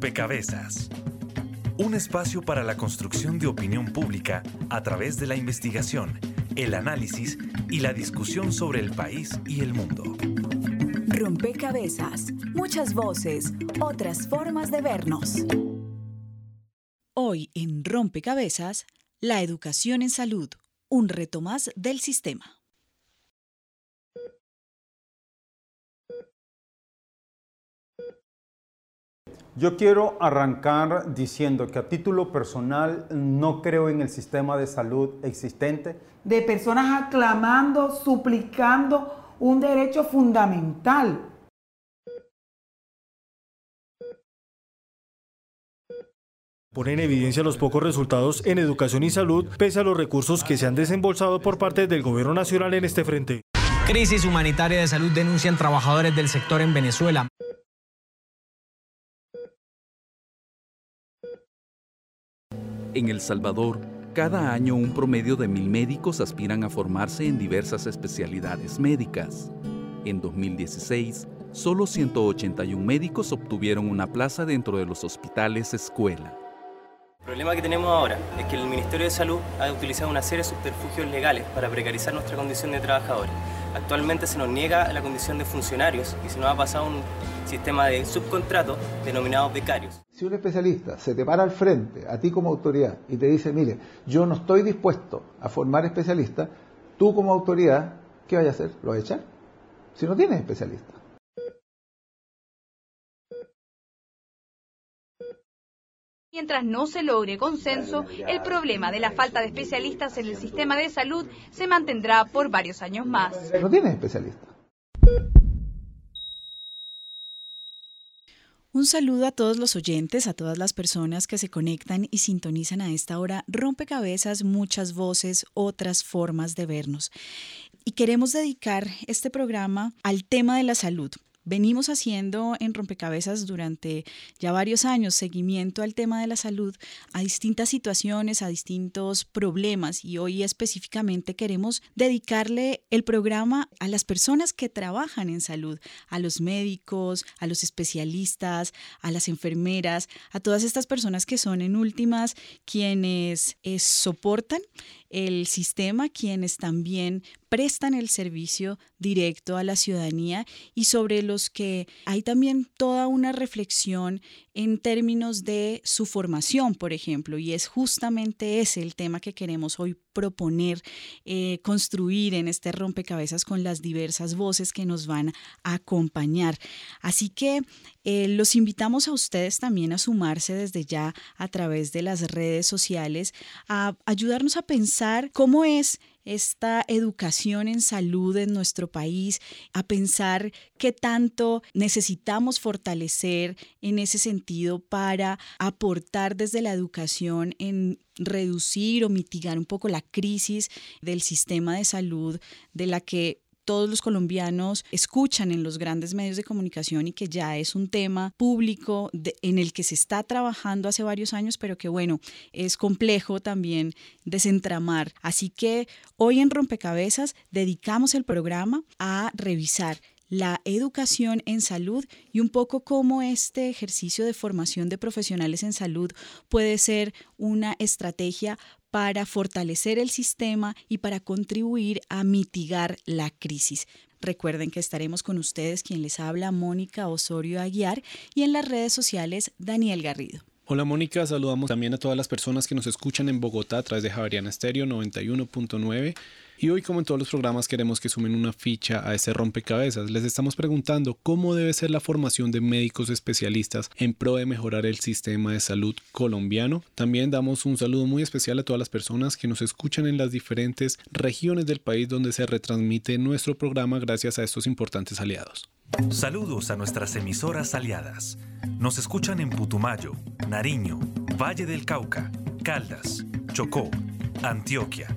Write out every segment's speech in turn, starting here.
Rompecabezas. Un espacio para la construcción de opinión pública a través de la investigación, el análisis y la discusión sobre el país y el mundo. Rompecabezas. Muchas voces, otras formas de vernos. Hoy en Rompecabezas, la educación en salud, un reto más del sistema. Yo quiero arrancar diciendo que a título personal no creo en el sistema de salud existente. De personas aclamando, suplicando un derecho fundamental. Pone en evidencia los pocos resultados en educación y salud pese a los recursos que se han desembolsado por parte del gobierno nacional en este frente. Crisis humanitaria de salud denuncian trabajadores del sector en Venezuela. En El Salvador, cada año un promedio de mil médicos aspiran a formarse en diversas especialidades médicas. En 2016, solo 181 médicos obtuvieron una plaza dentro de los hospitales escuela. El problema que tenemos ahora es que el Ministerio de Salud ha utilizado una serie de subterfugios legales para precarizar nuestra condición de trabajadores. Actualmente se nos niega la condición de funcionarios y se nos ha pasado un sistema de subcontrato denominado becarios. Si un especialista se te para al frente, a ti como autoridad, y te dice, mire, yo no estoy dispuesto a formar especialistas, tú como autoridad, ¿qué vas a hacer? ¿Lo vas a echar? Si no tienes especialista. Mientras no se logre consenso, el problema de la falta de especialistas en el sistema de salud se mantendrá por varios años más. No tienes especialista. Un saludo a todos los oyentes, a todas las personas que se conectan y sintonizan a esta hora. Rompecabezas, muchas voces, otras formas de vernos. Y queremos dedicar este programa al tema de la salud venimos haciendo en Rompecabezas durante ya varios años seguimiento al tema de la salud, a distintas situaciones, a distintos problemas y hoy específicamente queremos dedicarle el programa a las personas que trabajan en salud, a los médicos, a los especialistas, a las enfermeras, a todas estas personas que son en últimas quienes eh, soportan el sistema, quienes también prestan el servicio directo a la ciudadanía y sobre los que hay también toda una reflexión en términos de su formación, por ejemplo, y es justamente ese el tema que queremos hoy proponer, eh, construir en este rompecabezas con las diversas voces que nos van a acompañar. Así que eh, los invitamos a ustedes también a sumarse desde ya a través de las redes sociales, a ayudarnos a pensar cómo es esta educación en salud en nuestro país, a pensar qué tanto necesitamos fortalecer en ese sentido para aportar desde la educación en reducir o mitigar un poco la crisis del sistema de salud de la que todos los colombianos escuchan en los grandes medios de comunicación y que ya es un tema público en el que se está trabajando hace varios años, pero que bueno, es complejo también desentramar. Así que hoy en Rompecabezas dedicamos el programa a revisar la educación en salud y un poco cómo este ejercicio de formación de profesionales en salud puede ser una estrategia para fortalecer el sistema y para contribuir a mitigar la crisis. Recuerden que estaremos con ustedes quien les habla, Mónica Osorio Aguiar, y en las redes sociales, Daniel Garrido. Hola Mónica, saludamos también a todas las personas que nos escuchan en Bogotá a través de Javeriana Estéreo 91.9 y hoy, como en todos los programas, queremos que sumen una ficha a ese rompecabezas. Les estamos preguntando cómo debe ser la formación de médicos especialistas en pro de mejorar el sistema de salud colombiano. También damos un saludo muy especial a todas las personas que nos escuchan en las diferentes regiones del país donde se retransmite nuestro programa gracias a estos importantes aliados. Saludos a nuestras emisoras aliadas. Nos escuchan en Putumayo, Nariño, Valle del Cauca, Caldas, Chocó, Antioquia,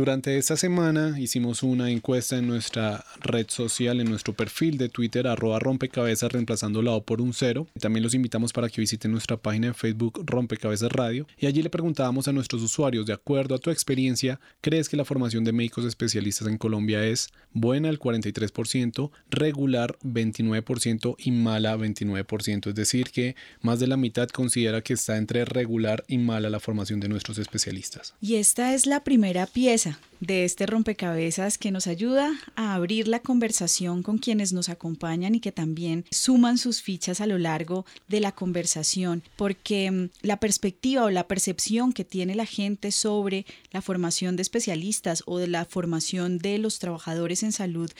Durante esta semana hicimos una encuesta en nuestra red social, en nuestro perfil de Twitter, arroba rompecabezas, reemplazando la O por un cero. También los invitamos para que visiten nuestra página en Facebook Rompecabezas Radio. Y allí le preguntábamos a nuestros usuarios, de acuerdo a tu experiencia, ¿crees que la formación de médicos especialistas en Colombia es buena el 43%, regular 29% y mala 29%? Es decir, que más de la mitad considera que está entre regular y mala la formación de nuestros especialistas. Y esta es la primera pieza de este rompecabezas que nos ayuda a abrir la conversación con quienes nos acompañan y que también suman sus fichas a lo largo de la conversación, porque mm, la perspectiva o la percepción que tiene la gente sobre la formación de especialistas o de la formación de los trabajadores en salud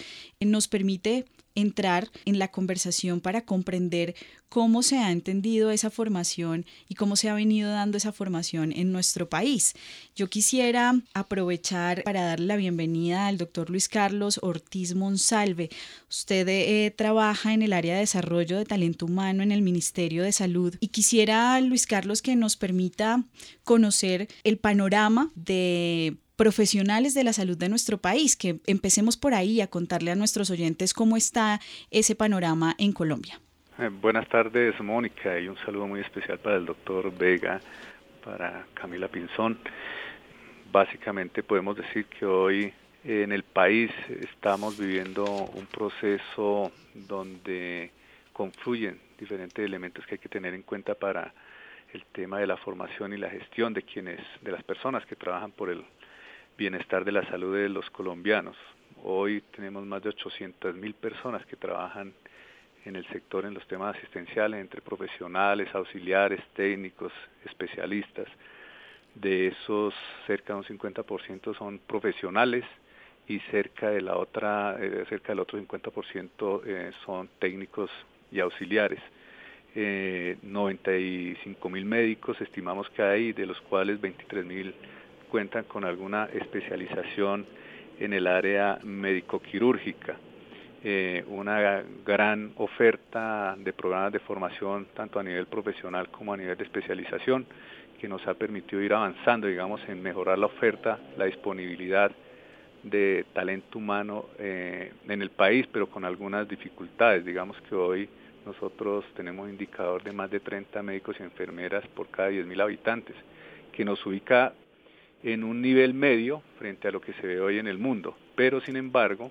eh, nos permite entrar en la conversación para comprender cómo se ha entendido esa formación y cómo se ha venido dando esa formación en nuestro país. Yo quisiera aprovechar para darle la bienvenida al doctor Luis Carlos Ortiz Monsalve. Usted eh, trabaja en el área de desarrollo de talento humano en el Ministerio de Salud y quisiera, Luis Carlos, que nos permita conocer el panorama de profesionales de la salud de nuestro país, que empecemos por ahí a contarle a nuestros oyentes cómo está ese panorama en Colombia. Eh, buenas tardes, Mónica, y un saludo muy especial para el doctor Vega, para Camila Pinzón. Básicamente podemos decir que hoy en el país estamos viviendo un proceso donde confluyen diferentes elementos que hay que tener en cuenta para el tema de la formación y la gestión de quienes, de las personas que trabajan por el bienestar de la salud de los colombianos. Hoy tenemos más de 800 mil personas que trabajan en el sector en los temas asistenciales, entre profesionales, auxiliares, técnicos, especialistas. De esos, cerca de un 50% son profesionales y cerca de la otra, eh, cerca del otro 50% eh, son técnicos y auxiliares. Eh, 95 mil médicos estimamos que hay, de los cuales 23 mil cuentan con alguna especialización en el área médico-quirúrgica. Eh, una gran oferta de programas de formación tanto a nivel profesional como a nivel de especialización que nos ha permitido ir avanzando, digamos, en mejorar la oferta, la disponibilidad de talento humano eh, en el país, pero con algunas dificultades. Digamos que hoy nosotros tenemos indicador de más de 30 médicos y enfermeras por cada 10.000 habitantes, que nos ubica en un nivel medio frente a lo que se ve hoy en el mundo. Pero sin embargo,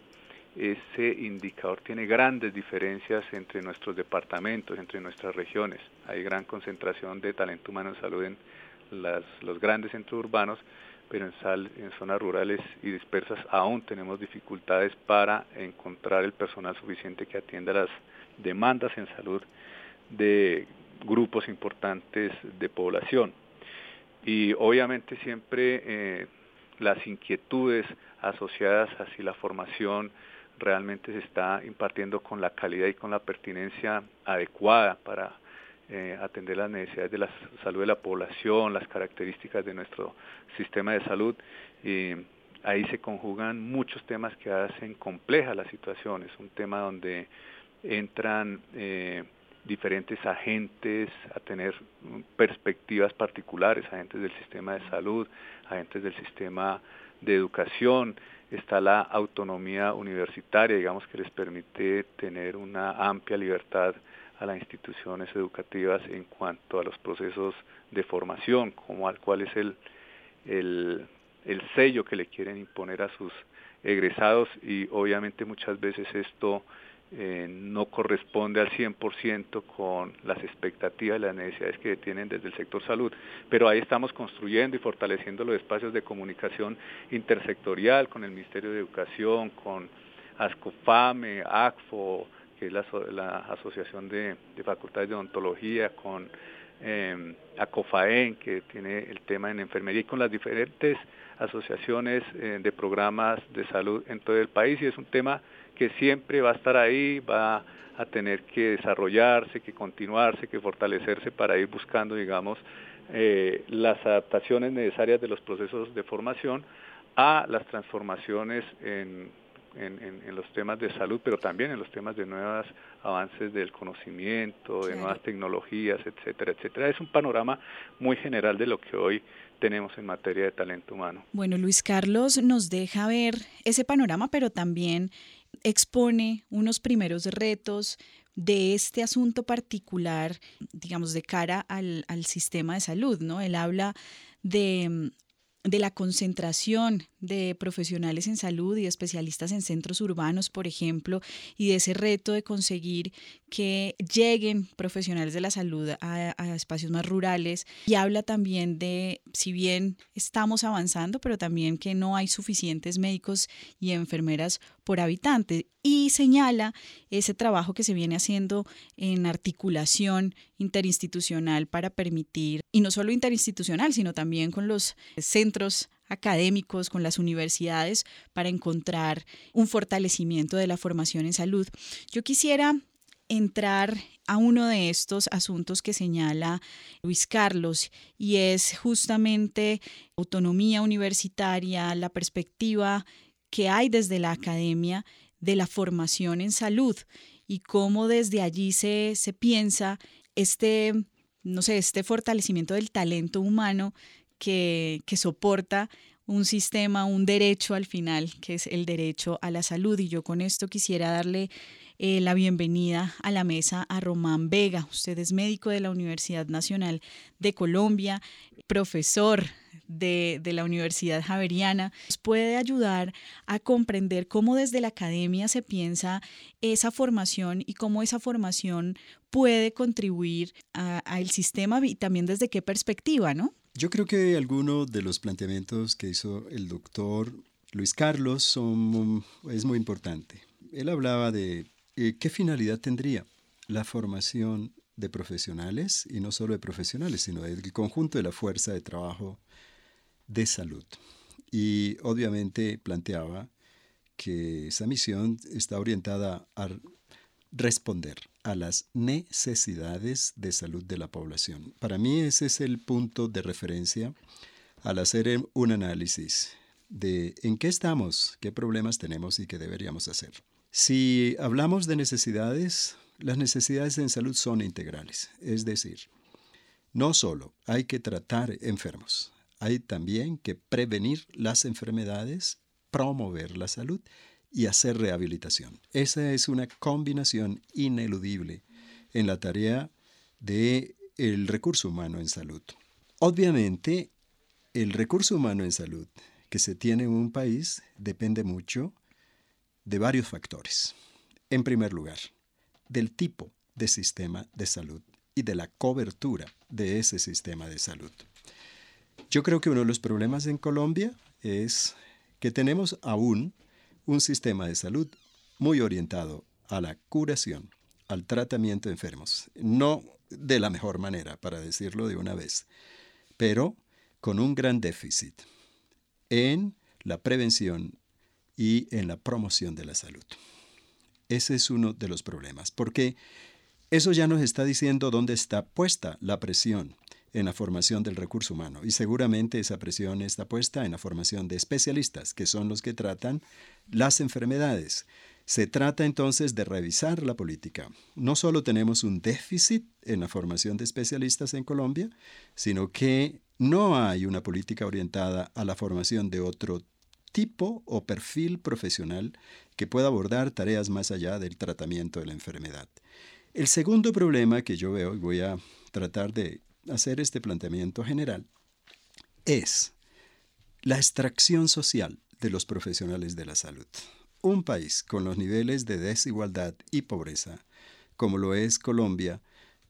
ese indicador tiene grandes diferencias entre nuestros departamentos, entre nuestras regiones. Hay gran concentración de talento humano en salud en los grandes centros urbanos, pero en, en zonas rurales y dispersas aún tenemos dificultades para encontrar el personal suficiente que atienda las demandas en salud de grupos importantes de población y obviamente siempre eh, las inquietudes asociadas a si la formación realmente se está impartiendo con la calidad y con la pertinencia adecuada para eh, atender las necesidades de la salud de la población, las características de nuestro sistema de salud. Y ahí se conjugan muchos temas que hacen compleja la situación. Es un tema donde entran eh, diferentes agentes a tener perspectivas particulares, agentes del sistema de salud, agentes del sistema de educación, está la autonomía universitaria, digamos que les permite tener una amplia libertad a las instituciones educativas en cuanto a los procesos de formación, como al cual es el, el, el sello que le quieren imponer a sus egresados. Y obviamente muchas veces esto eh, no corresponde al 100% con las expectativas y las necesidades que tienen desde el sector salud. Pero ahí estamos construyendo y fortaleciendo los espacios de comunicación intersectorial con el Ministerio de Educación, con ASCOFAME, ACFO, que es la, Asociación de, Facultades de Odontología, con eh, ACOFAEN, que tiene el tema en enfermería, y con las diferentes asociaciones eh, de programas de salud en todo el país, y es un tema que siempre va a estar ahí, va a tener que desarrollarse, que continuarse, que fortalecerse para ir buscando, digamos, eh, las adaptaciones necesarias de los procesos de formación a las transformaciones en, en, los temas de salud, pero también en los temas de nuevos avances del conocimiento, de nuevas tecnologías, etcétera, etcétera. Es un panorama muy general de lo que hoy tenemos en materia de talento humano. Bueno, Luis Carlos nos deja ver ese panorama, pero también expone unos primeros retos de este asunto particular, digamos, de cara al, al sistema de salud, ¿no? Él habla de de la concentración de profesionales en salud y especialistas en centros urbanos, por ejemplo, y de ese reto de conseguir que lleguen profesionales de la salud a, espacios más rurales. Y habla también de, si bien estamos avanzando, pero también que no hay suficientes médicos y enfermeras por habitante. Y señala ese trabajo que se viene haciendo en articulación interinstitucional para permitir, y no solo interinstitucional, sino también con los centros académicos, con las universidades, para encontrar un fortalecimiento de la formación en salud. Yo quisiera entrar a uno de estos asuntos que señala Luis Carlos y es justamente autonomía universitaria, la perspectiva que hay desde la academia de la formación en salud y cómo desde allí se, se piensa este, no sé, este fortalecimiento del talento humano que, que soporta un sistema, un derecho al final, que es el derecho a la salud. Y yo con esto quisiera darle eh, la bienvenida a la mesa a Román Vega. Usted es médico de la Universidad Nacional de Colombia, profesor de, la Universidad Javeriana, nos puede ayudar a comprender cómo desde la academia se piensa esa formación y cómo esa formación puede contribuir al sistema y también desde qué perspectiva, ¿no? Yo creo que algunos de los planteamientos que hizo el doctor Luis Carlos son, es muy importante. Él hablaba de eh, qué finalidad tendría la formación de profesionales, y no solo de profesionales, sino del conjunto de la fuerza de trabajo de salud. Y obviamente planteaba que esa misión está orientada a responder a las necesidades de salud de la población. Para mí ese es el punto de referencia al hacer un análisis de en qué estamos, qué problemas tenemos y qué deberíamos hacer. Si hablamos de necesidades, las necesidades en salud son integrales, es decir, no solo hay que tratar enfermos, hay también que prevenir las enfermedades, promover la salud y hacer rehabilitación. Esa es una combinación ineludible en la tarea de el recurso humano en salud. Obviamente, el recurso humano en salud que se tiene en un país depende mucho de varios factores. En primer lugar, del tipo de sistema de salud y de la cobertura de ese sistema de salud. Yo creo que uno de los problemas en Colombia es que tenemos aún un sistema de salud muy orientado a la curación, al tratamiento de enfermos. No de la mejor manera, para decirlo de una vez, pero con un gran déficit en la prevención y en la promoción de la salud. Ese es uno de los problemas, porque eso ya nos está diciendo dónde está puesta la presión en la formación del recurso humano. Y seguramente esa presión está puesta en la formación de especialistas, que son los que tratan las enfermedades. Se trata entonces de revisar la política. No solo tenemos un déficit en la formación de especialistas en Colombia, sino que no hay una política orientada a la formación de otro tipo o perfil profesional que pueda abordar tareas más allá del tratamiento de la enfermedad. El segundo problema que yo veo, y voy a tratar de hacer este planteamiento general es la extracción social de los profesionales de la salud. Un país con los niveles de desigualdad y pobreza, como lo es Colombia,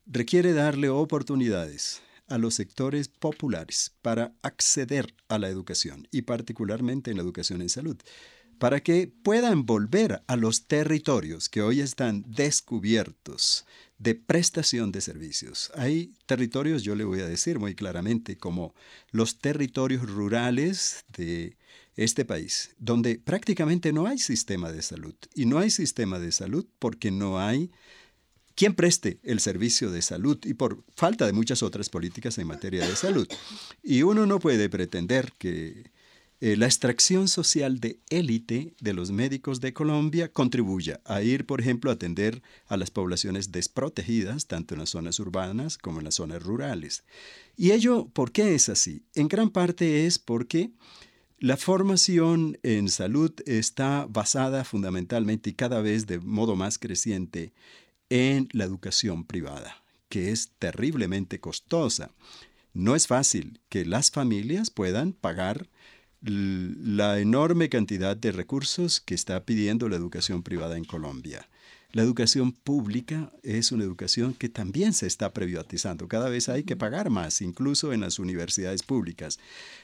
requiere darle oportunidades a los sectores populares para acceder a la educación y particularmente en la educación en salud para que puedan volver a los territorios que hoy están descubiertos de prestación de servicios. Hay territorios, yo le voy a decir muy claramente, como los territorios rurales de este país, donde prácticamente no hay sistema de salud. Y no hay sistema de salud porque no hay quien preste el servicio de salud y por falta de muchas otras políticas en materia de salud. Y uno no puede pretender que eh, la extracción social de élite de los médicos de Colombia contribuya a ir, por ejemplo, a atender a las poblaciones desprotegidas, tanto en las zonas urbanas como en las zonas rurales. ¿Y ello por qué es así? En gran parte es porque la formación en salud está basada fundamentalmente y cada vez de modo más creciente en la educación privada, que es terriblemente costosa. No es fácil que las familias puedan pagar la enorme cantidad de recursos que está pidiendo la educación privada en Colombia. La educación pública es una educación que también se está privatizando. Cada vez hay que pagar más, incluso en las universidades públicas.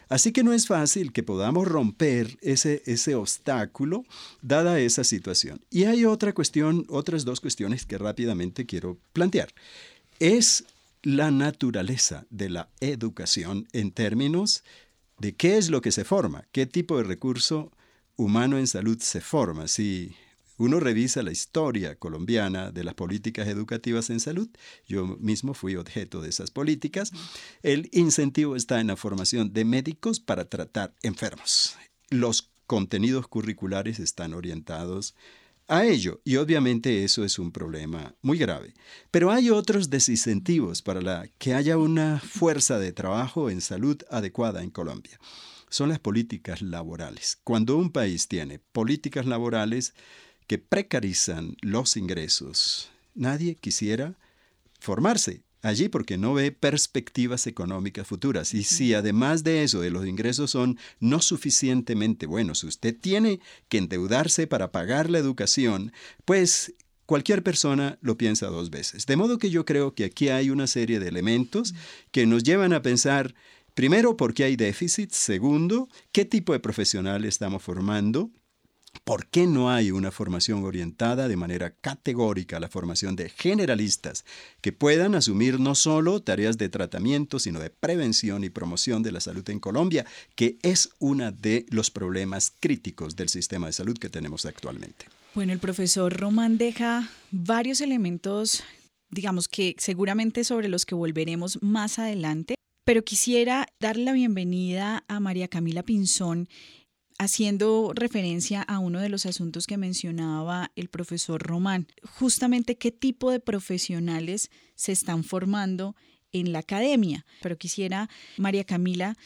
Así que no es fácil que podamos romper ese, ese obstáculo dada esa situación. Y hay otra cuestión, otras dos cuestiones que rápidamente quiero plantear. Es la naturaleza de la educación en términos de qué es lo que se forma, qué tipo de recurso humano en salud se forma. Si uno revisa la historia colombiana de las políticas educativas en salud, yo mismo fui objeto de esas políticas, el incentivo está en la formación de médicos para tratar enfermos. Los contenidos curriculares están orientados a ello y obviamente eso es un problema muy grave. Pero hay otros desincentivos para que haya una fuerza de trabajo en salud adecuada en Colombia. Son las políticas laborales. Cuando un país tiene políticas laborales que precarizan los ingresos, nadie quisiera formarse allí porque no ve perspectivas económicas futuras. Y si además de eso, de los ingresos son no suficientemente buenos, usted tiene que endeudarse para pagar la educación, pues cualquier persona lo piensa dos veces. De modo que yo creo que aquí hay una serie de elementos que nos llevan a pensar, primero, por qué hay déficit, segundo, qué tipo de profesional estamos formando, ¿Por qué no hay una formación orientada de manera categórica a la formación de generalistas que puedan asumir no solo tareas de tratamiento, sino de prevención y promoción de la salud en Colombia, que es uno de los problemas críticos del sistema de salud que tenemos actualmente? Bueno, el profesor Román deja varios elementos, digamos que seguramente sobre los que volveremos más adelante, pero quisiera dar la bienvenida a María Camila Pinzón haciendo referencia a uno de los asuntos que mencionaba el profesor Román, justamente qué tipo de profesionales se están formando en la academia. Pero quisiera, María Camila,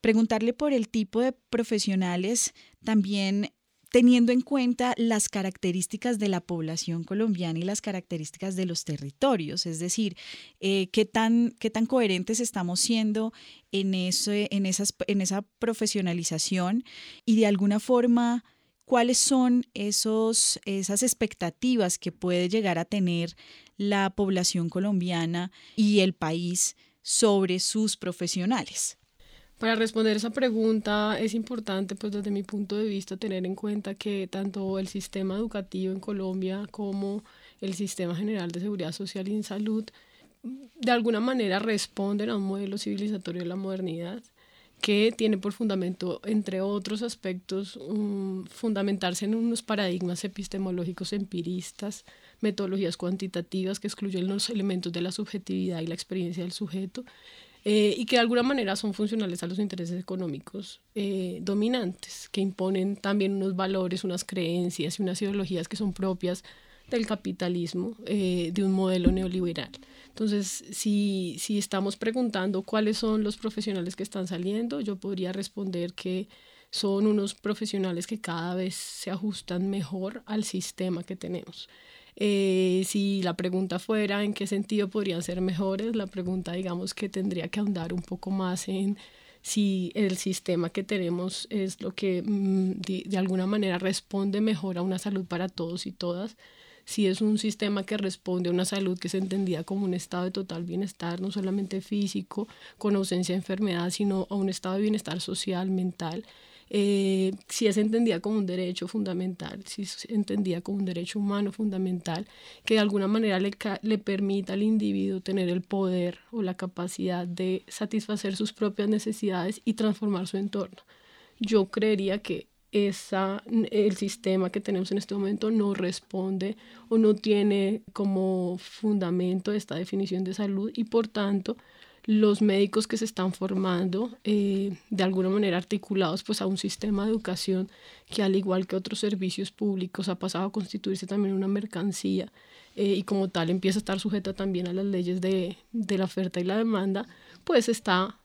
preguntarle por el tipo de profesionales también teniendo en cuenta las características de la población colombiana y las características de los territorios, es decir, eh, qué, tan, qué tan coherentes estamos siendo en, ese, en, esas, en esa profesionalización y de alguna forma cuáles son esos, esas expectativas que puede llegar a tener la población colombiana y el país sobre sus profesionales. Para responder esa pregunta es importante, pues desde mi punto de vista, tener en cuenta que tanto el sistema educativo en Colombia como el sistema general de seguridad social y salud de alguna manera responden a un modelo civilizatorio de la modernidad que tiene por fundamento, entre otros aspectos, fundamentarse en unos paradigmas epistemológicos empiristas, metodologías cuantitativas que excluyen los elementos de la subjetividad y la experiencia del sujeto eh, y que de alguna manera son funcionales a los intereses económicos eh, dominantes, que imponen también unos valores, unas creencias y unas ideologías que son propias del capitalismo, eh, de un modelo neoliberal. Entonces, si, si estamos preguntando cuáles son los profesionales que están saliendo, yo podría responder que son unos profesionales que cada vez se ajustan mejor al sistema que tenemos. Eh, si la pregunta fuera en qué sentido podrían ser mejores, la pregunta digamos que tendría que ahondar un poco más en si el sistema que tenemos es lo que mm, de, alguna manera responde mejor a una salud para todos y todas, si es un sistema que responde a una salud que se entendía como un estado de total bienestar, no solamente físico, con ausencia de enfermedad, sino a un estado de bienestar social, mental, eh, si es entendida como un derecho fundamental, si es entendida como un derecho humano fundamental, que de alguna manera le, le permita al individuo tener el poder o la capacidad de satisfacer sus propias necesidades y transformar su entorno. Yo creería que esa, el sistema que tenemos en este momento no responde o no tiene como fundamento esta definición de salud y por tanto los médicos que se están formando eh, de alguna manera articulados pues a un sistema de educación que al igual que otros servicios públicos ha pasado a constituirse también una mercancía eh, y como tal empieza a estar sujeta también a las leyes de, de la oferta y la demanda, pues está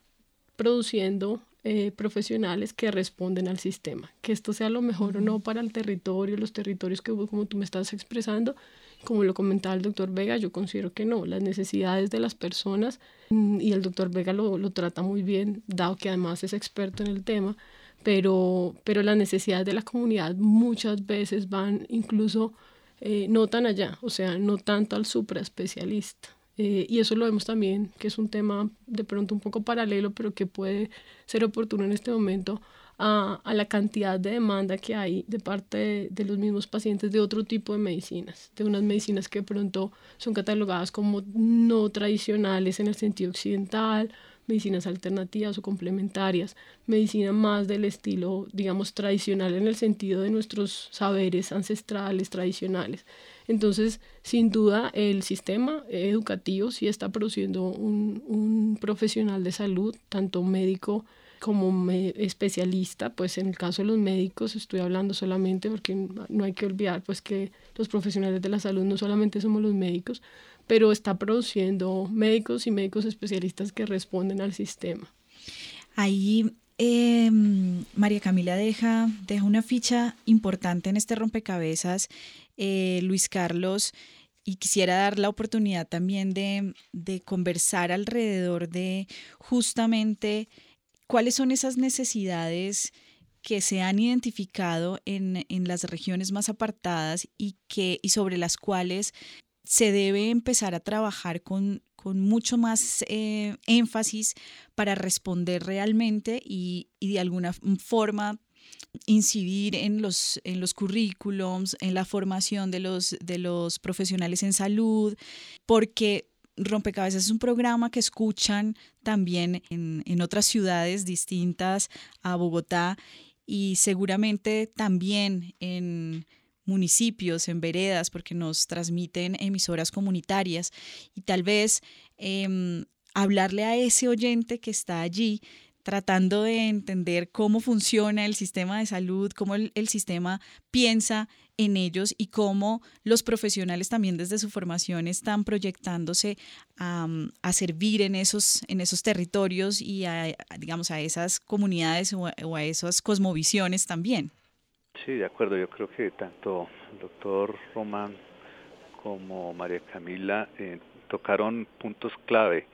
produciendo eh, profesionales que responden al sistema. Que esto sea lo mejor o no para el territorio, los territorios que como tú me estás expresando, como lo comentaba el doctor Vega, yo considero que no. Las necesidades de las personas, mm, y el doctor Vega lo, lo trata muy bien, dado que además es experto en el tema, pero, pero las necesidades de la comunidad muchas veces van incluso eh, no tan allá, o sea, no tanto al supraespecialista. Eh, y eso lo vemos también, que es un tema de pronto un poco paralelo, pero que puede ser oportuno en este momento a, a la cantidad de demanda que hay de parte de, los mismos pacientes de otro tipo de medicinas, de unas medicinas que de pronto son catalogadas como no tradicionales en el sentido occidental, medicinas alternativas o complementarias, medicina más del estilo, digamos, tradicional en el sentido de nuestros saberes ancestrales, tradicionales. Entonces, sin duda, el sistema educativo sí está produciendo un, un profesional de salud, tanto médico, como especialista, pues en el caso de los médicos estoy hablando solamente porque no hay que olvidar pues que los profesionales de la salud no solamente somos los médicos, pero está produciendo médicos y médicos especialistas que responden al sistema. Ahí em, María Camila deja, deja una ficha importante en este rompecabezas, eh, Luis Carlos, y quisiera dar la oportunidad también de, de conversar alrededor de justamente ¿Cuáles son esas necesidades que se han identificado en, las regiones más apartadas y, que, y sobre las cuales se debe empezar a trabajar con, mucho más eh, énfasis para responder realmente y, de alguna forma incidir en los, en los currículums, en la formación de los, de los profesionales en salud, porque Rompecabezas es un programa que escuchan también en, otras ciudades distintas a Bogotá y seguramente también en municipios, en veredas, porque nos transmiten emisoras comunitarias. Y tal vez em, hablarle a ese oyente que está allí tratando de entender cómo funciona el sistema de salud, cómo el, sistema piensa en ellos y cómo los profesionales también desde su formación están proyectándose a, servir en esos, en esos territorios y a, digamos, a esas comunidades o a, esas cosmovisiones también. Sí, de acuerdo. Yo creo que tanto el doctor Román como María Camila eh, tocaron puntos clave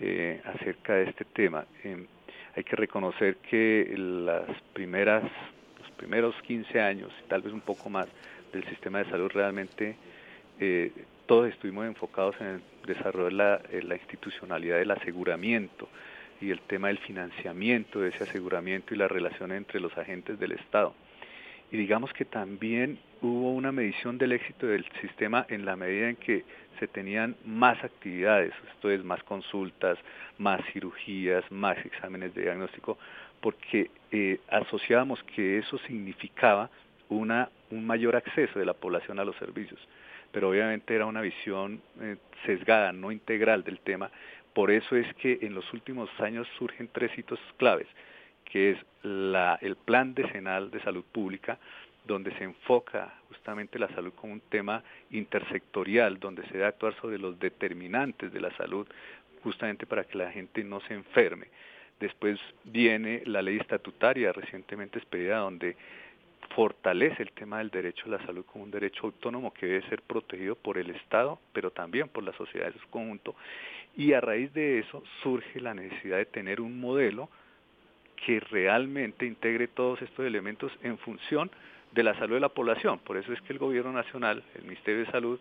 eh, acerca de este tema. Em, hay que reconocer que las primeras, primeros 15 años, tal vez un poco más, del sistema de salud realmente eh, todos estuvimos enfocados en el desarrollo de la, la, institucionalidad del aseguramiento y el tema del financiamiento de ese aseguramiento y la relación entre los agentes del Estado. Y digamos que también hubo una medición del éxito del sistema en la medida en que se tenían más actividades, esto es, más consultas, más cirugías, más exámenes de diagnóstico, porque eh, asociábamos que eso significaba una, un mayor acceso de la población a los servicios. Pero obviamente era una visión eh, sesgada, no integral del tema. Por eso es que en los últimos años surgen tres hitos claves, que es la, el Plan Decenal de Salud Pública, donde se enfoca justamente la salud como un tema intersectorial, donde se debe actuar sobre los determinantes de la salud, justamente para que la gente no se enferme. Después viene la ley estatutaria recientemente expedida, donde fortalece el tema del derecho a la salud como un derecho autónomo que debe ser protegido por el Estado, pero también por la sociedad en su conjunto. Y a raíz de eso surge la necesidad de tener un modelo que realmente integre todos estos elementos en función de la salud de la población. Por eso es que el Gobierno Nacional, el Ministerio de Salud,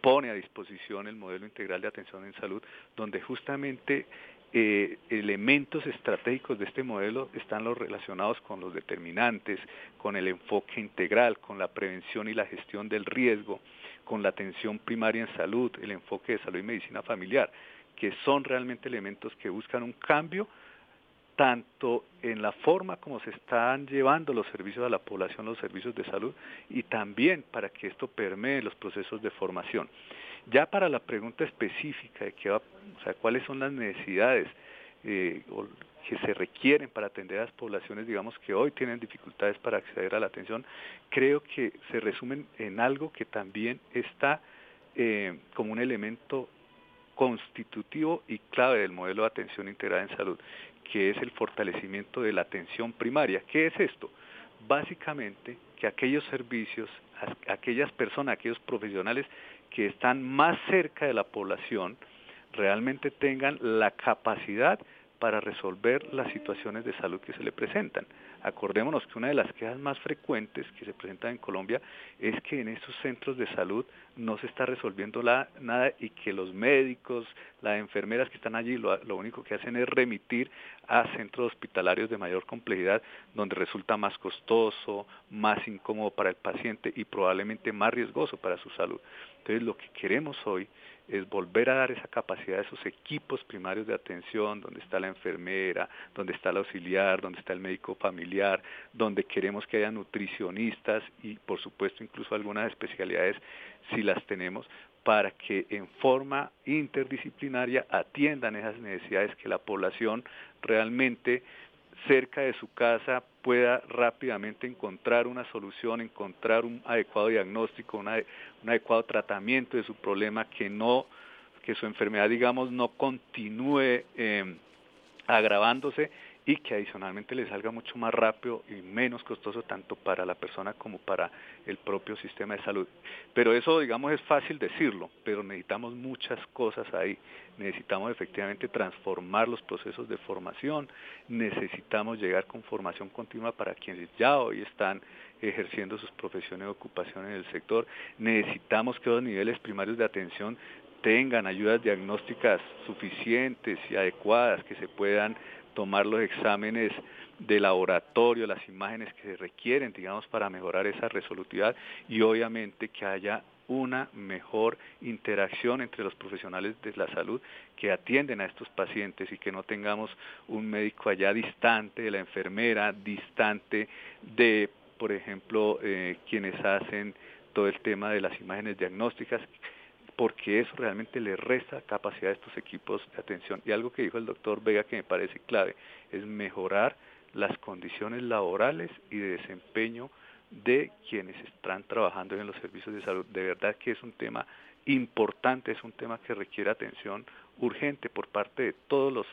pone a disposición el modelo integral de atención en salud, donde justamente eh, elementos estratégicos de este modelo están los relacionados con los determinantes, con el enfoque integral, con la prevención y la gestión del riesgo, con la atención primaria en salud, el enfoque de salud y medicina familiar, que son realmente elementos que buscan un cambio tanto en la forma como se están llevando los servicios a la población, los servicios de salud, y también para que esto permee los procesos de formación. Ya para la pregunta específica de qué va, o sea, cuáles son las necesidades eh, que se requieren para atender a las poblaciones, digamos, que hoy tienen dificultades para acceder a la atención, creo que se resumen en algo que también está eh, como un elemento constitutivo y clave del modelo de atención integrada en salud, que es el fortalecimiento de la atención primaria. ¿Qué es esto? Básicamente que aquellos servicios, aquellas personas, aquellos profesionales que están más cerca de la población, realmente tengan la capacidad para resolver las situaciones de salud que se le presentan. Acordémonos que una de las quejas más frecuentes que se presentan en Colombia es que en estos centros de salud no se está resolviendo nada y que los médicos, las enfermeras que están allí lo, lo único que hacen es remitir a centros hospitalarios de mayor complejidad donde resulta más costoso, más incómodo para el paciente y probablemente más riesgoso para su salud. Entonces lo que queremos hoy es volver a dar esa capacidad a esos equipos primarios de atención, donde está la enfermera, donde está el auxiliar, donde está el médico familiar, donde queremos que haya nutricionistas y por supuesto incluso algunas especialidades si las tenemos, para que en forma interdisciplinaria atiendan esas necesidades que la población realmente cerca de su casa pueda rápidamente encontrar una solución, encontrar un adecuado diagnóstico, un adecuado tratamiento de su problema, que no, que su enfermedad, digamos, no continúe eh, agravándose y que adicionalmente le salga mucho más rápido y menos costoso tanto para la persona como para el propio sistema de salud. Pero eso, digamos, es fácil decirlo, pero necesitamos muchas cosas ahí. Necesitamos efectivamente transformar los procesos de formación, necesitamos llegar con formación continua para quienes ya hoy están ejerciendo sus profesiones de ocupación en el sector. Necesitamos que los niveles primarios de atención tengan ayudas diagnósticas suficientes y adecuadas que se puedan tomar los exámenes de laboratorio, las imágenes que se requieren, digamos, para mejorar esa resolutividad y obviamente que haya una mejor interacción entre los profesionales de la salud que atienden a estos pacientes y que no tengamos un médico allá distante de la enfermera, distante de, por ejemplo, eh, quienes hacen todo el tema de las imágenes diagnósticas, porque eso realmente le resta capacidad a estos equipos de atención. Y algo que dijo el doctor Vega que me parece clave es mejorar las condiciones laborales y de desempeño de quienes están trabajando en los servicios de salud. De verdad que es un tema importante, es un tema que requiere atención urgente por parte de todos los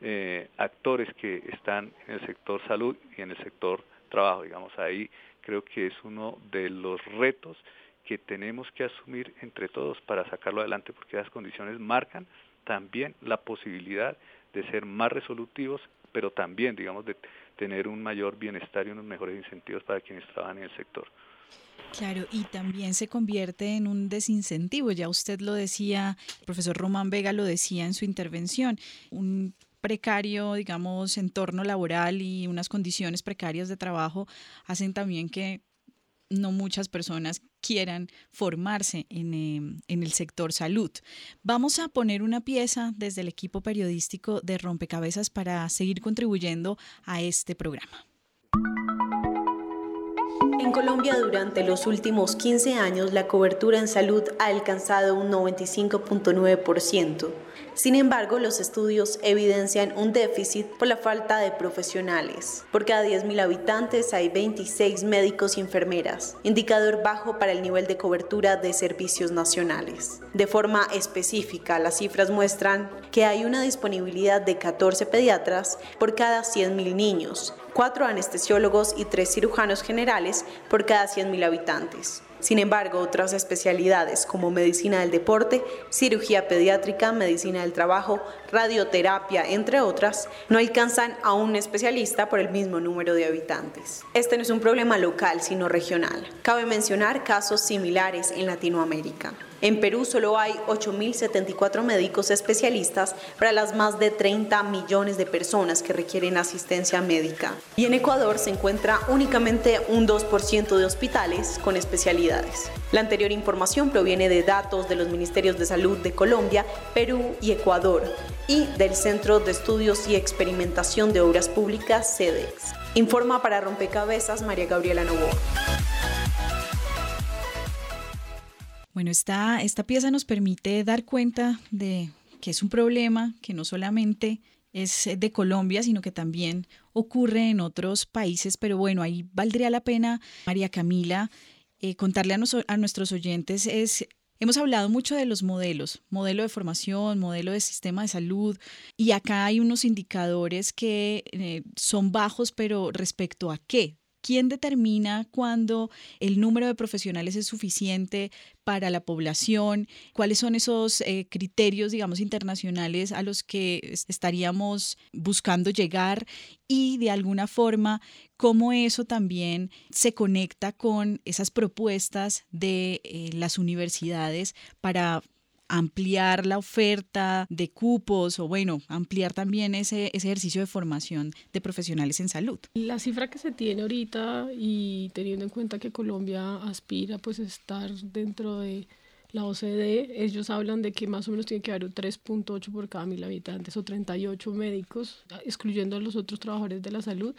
eh, actores que están en el sector salud y en el sector trabajo. Digamos, ahí creo que es uno de los retos que tenemos que asumir entre todos para sacarlo adelante, porque las condiciones marcan también la posibilidad de ser más resolutivos, pero también, digamos, de tener un mayor bienestar y unos mejores incentivos para quienes trabajan en el sector. Claro, y también se convierte en un desincentivo, ya usted lo decía, el profesor Román Vega lo decía en su intervención, un precario, digamos, entorno laboral y unas condiciones precarias de trabajo hacen también que no muchas personas quieran formarse em, en, el sector salud. Vamos a poner una pieza desde el equipo periodístico de Rompecabezas para seguir contribuyendo a este programa. En Colombia durante los últimos 15 años la cobertura en salud ha alcanzado un 95.9%. Sin embargo, los estudios evidencian un déficit por la falta de profesionales. Por cada 10.000 habitantes hay 26 médicos y enfermeras, indicador bajo para el nivel de cobertura de servicios nacionales. De forma específica, las cifras muestran que hay una disponibilidad de 14 pediatras por cada 100.000 niños, 4 anestesiólogos y 3 cirujanos generales por cada 100.000 habitantes. Sin embargo, otras especialidades como medicina del deporte, cirugía pediátrica, medicina del trabajo, radioterapia, entre otras, no alcanzan a un especialista por el mismo número de habitantes. Este no es un problema local, sino regional. Cabe mencionar casos similares en Latinoamérica. En Perú solo hay 8.074 médicos especialistas para las más de 30 millones de personas que requieren asistencia médica. Y en Ecuador se encuentra únicamente un 2% de hospitales con especialidades. La anterior información proviene de datos de los Ministerios de Salud de Colombia, Perú y Ecuador y del Centro de Estudios y Experimentación de Obras Públicas, CEDEX. Informa para Rompecabezas María Gabriela Novoa. Bueno, esta, esta pieza nos permite dar cuenta de que es un problema que no solamente es de Colombia, sino que también ocurre en otros países. Pero bueno, ahí valdría la pena, María Camila, eh, contarle a, a nuestros oyentes es Hemos hablado mucho de los modelos, modelo de formación, modelo de sistema de salud, y acá hay unos indicadores que eh, son bajos, pero respecto a qué, ¿Quién determina cuándo el número de profesionales es suficiente para la población? ¿Cuáles son esos eh, criterios, digamos, internacionales a los que estaríamos buscando llegar? Y de alguna forma, cómo eso también se conecta con esas propuestas de eh, las universidades para ampliar la oferta de cupos o bueno, ampliar también ese, ese ejercicio de formación de profesionales en salud. La cifra que se tiene ahorita y teniendo en cuenta que Colombia aspira pues a estar dentro de la OCDE, ellos hablan de que más o menos tiene que haber un 3.8 por cada mil habitantes o 38 médicos, excluyendo a los otros trabajadores de la salud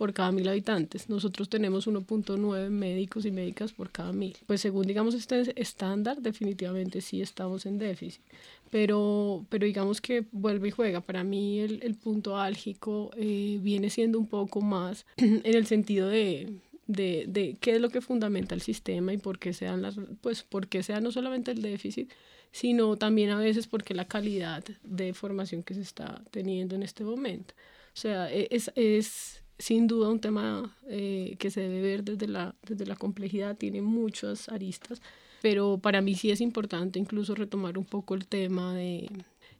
por cada mil habitantes. Nosotros tenemos 1.9 médicos y médicas por cada mil. Pues según digamos este estándar, definitivamente sí estamos en déficit. Pero, pero digamos que vuelve y juega. Para mí el, el punto álgico eh, viene siendo un poco más en el sentido de, de, de, qué es lo que fundamenta el sistema y por qué se dan las, pues por qué se da no solamente el déficit, sino también a veces porque la calidad de formación que se está teniendo en este momento. O sea, e, es, es sin duda un tema eh, que se debe ver desde la, desde la complejidad, tiene muchas aristas, pero para mí sí es importante incluso retomar un poco el tema de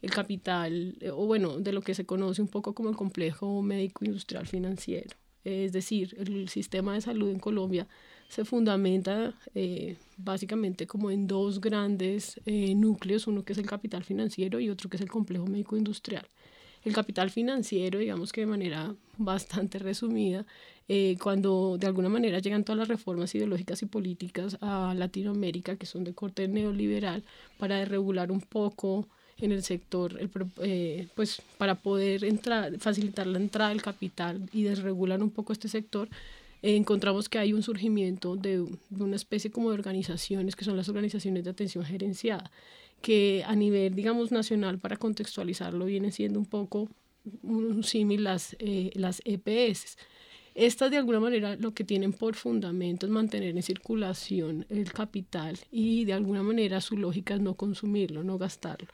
el capital, eh, o bueno, de lo que se conoce un poco como el complejo médico industrial financiero. Es decir, el sistema de salud en Colombia se fundamenta eh, básicamente como en dos grandes núcleos, uno que es el capital financiero y otro que es el complejo médico industrial el capital financiero, digamos que de manera bastante resumida, eh, cuando de alguna manera llegan todas las reformas ideológicas y políticas a Latinoamérica, que son de corte neoliberal, para regular un poco en el sector, eh, pues para poder entrar, facilitar la entrada del capital y desregular un poco este sector, eh, encontramos que hay un surgimiento de, de, una especie como de organizaciones, que son las organizaciones de atención gerenciada, que a nivel, digamos, nacional, para contextualizarlo, viene siendo un poco un símil las, eh, las EPS. Estas de alguna manera lo que tienen por fundamento es mantener en circulación el capital y de alguna manera su lógica es no consumirlo, no gastarlo,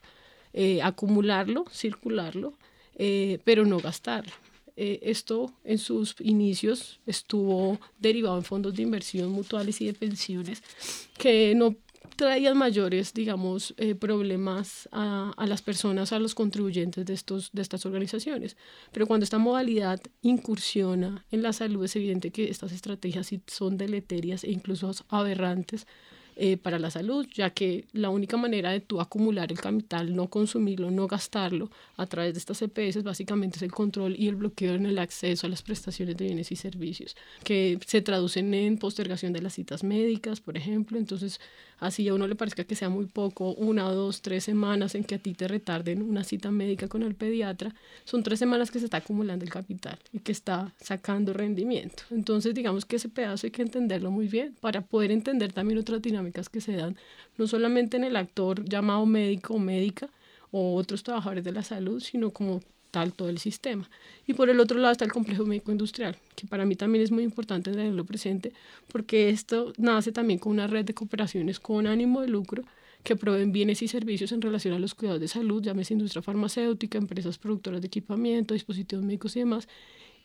eh, acumularlo, circularlo, eh, pero no gastarlo. esto en sus inicios estuvo derivado en fondos de inversión mutuales y de pensiones que no traían mayores, digamos, eh, problemas a, a, las personas, a los contribuyentes de, estos, de estas organizaciones. Pero cuando esta modalidad incursiona en la salud, es evidente que estas estrategias sí son deleterias e incluso aberrantes eh, para la salud, ya que la única manera de tú acumular el capital, no consumirlo, no gastarlo a través de estas EPS básicamente es el control y el bloqueo en el acceso a las prestaciones de bienes y servicios, que se traducen en postergación de las citas médicas, por ejemplo. Entonces, así a uno le parezca que sea muy poco, una, dos, tres semanas en que a ti te retarden una cita médica con el pediatra, son tres semanas que se está acumulando el capital y que está sacando rendimiento. Entonces, digamos que ese pedazo hay que entenderlo muy bien para poder entender también otras que se dan, no solamente en el actor llamado médico o médica o otros trabajadores de la salud, sino como tal todo el sistema. Y por el otro lado está el complejo médico industrial, que para mí también es muy importante tenerlo presente, porque esto nace también con una red de cooperaciones con ánimo de lucro que proveen bienes y servicios en relación a los cuidados de salud, llámese industria farmacéutica, empresas productoras de equipamiento, dispositivos médicos y demás,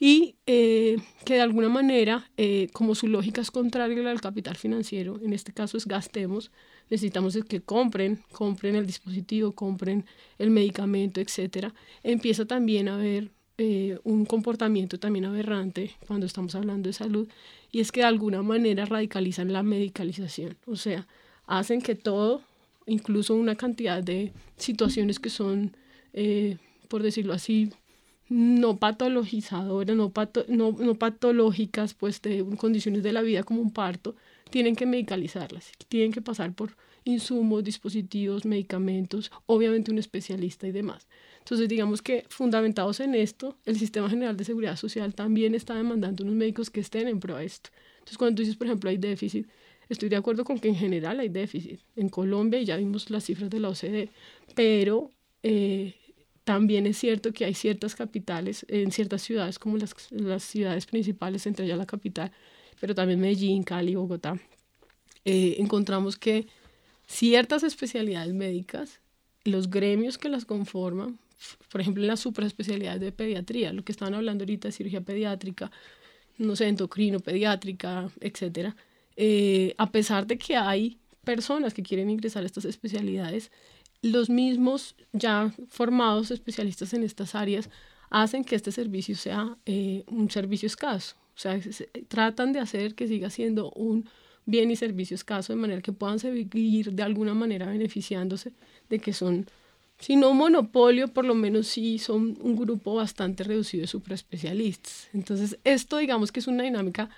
y eh, que de alguna manera, eh, como su lógica es contraria al capital financiero, en este caso es gastemos, necesitamos que compren, compren el dispositivo, compren el medicamento, etcétera, empieza también a haber eh, un comportamiento también aberrante cuando estamos hablando de salud, y es que de alguna manera radicalizan la medicalización, o sea, hacen que todo, incluso una cantidad de situaciones que son, por decirlo así, no patologizadoras, no, no, no, patológicas, pues de condiciones de la vida como un parto, tienen que medicalizarlas, tienen que pasar por insumos, dispositivos, medicamentos, obviamente un especialista y demás. Entonces, digamos que fundamentados en esto, el Sistema General de Seguridad Social también está demandando unos médicos que estén en pro de esto. Entonces, cuando tú dices, por ejemplo, hay déficit, Estoy de acuerdo con que en general hay déficit. En Colombia ya vimos las cifras de la OCDE, pero eh, también es cierto que hay ciertas capitales, en ciertas ciudades como las, las ciudades principales, entre ellas la capital, pero también Medellín, Cali, Bogotá, eh, encontramos que ciertas especialidades médicas, los gremios que las conforman, por ejemplo, en las superespecialidades de pediatría, lo que estaban hablando ahorita de cirugía pediátrica, no sé, endocrino, pediátrica, etcétera, eh, a pesar de que hay personas que quieren ingresar a estas especialidades, los mismos ya formados especialistas en estas áreas hacen que este servicio sea eh, un servicio escaso. O sea, tratan de hacer que siga siendo un bien y servicio escaso de manera que puedan seguir de alguna manera beneficiándose de que son, si no monopolio, por lo menos sí son un grupo bastante reducido de superespecialistas. Entonces, esto digamos que es una dinámica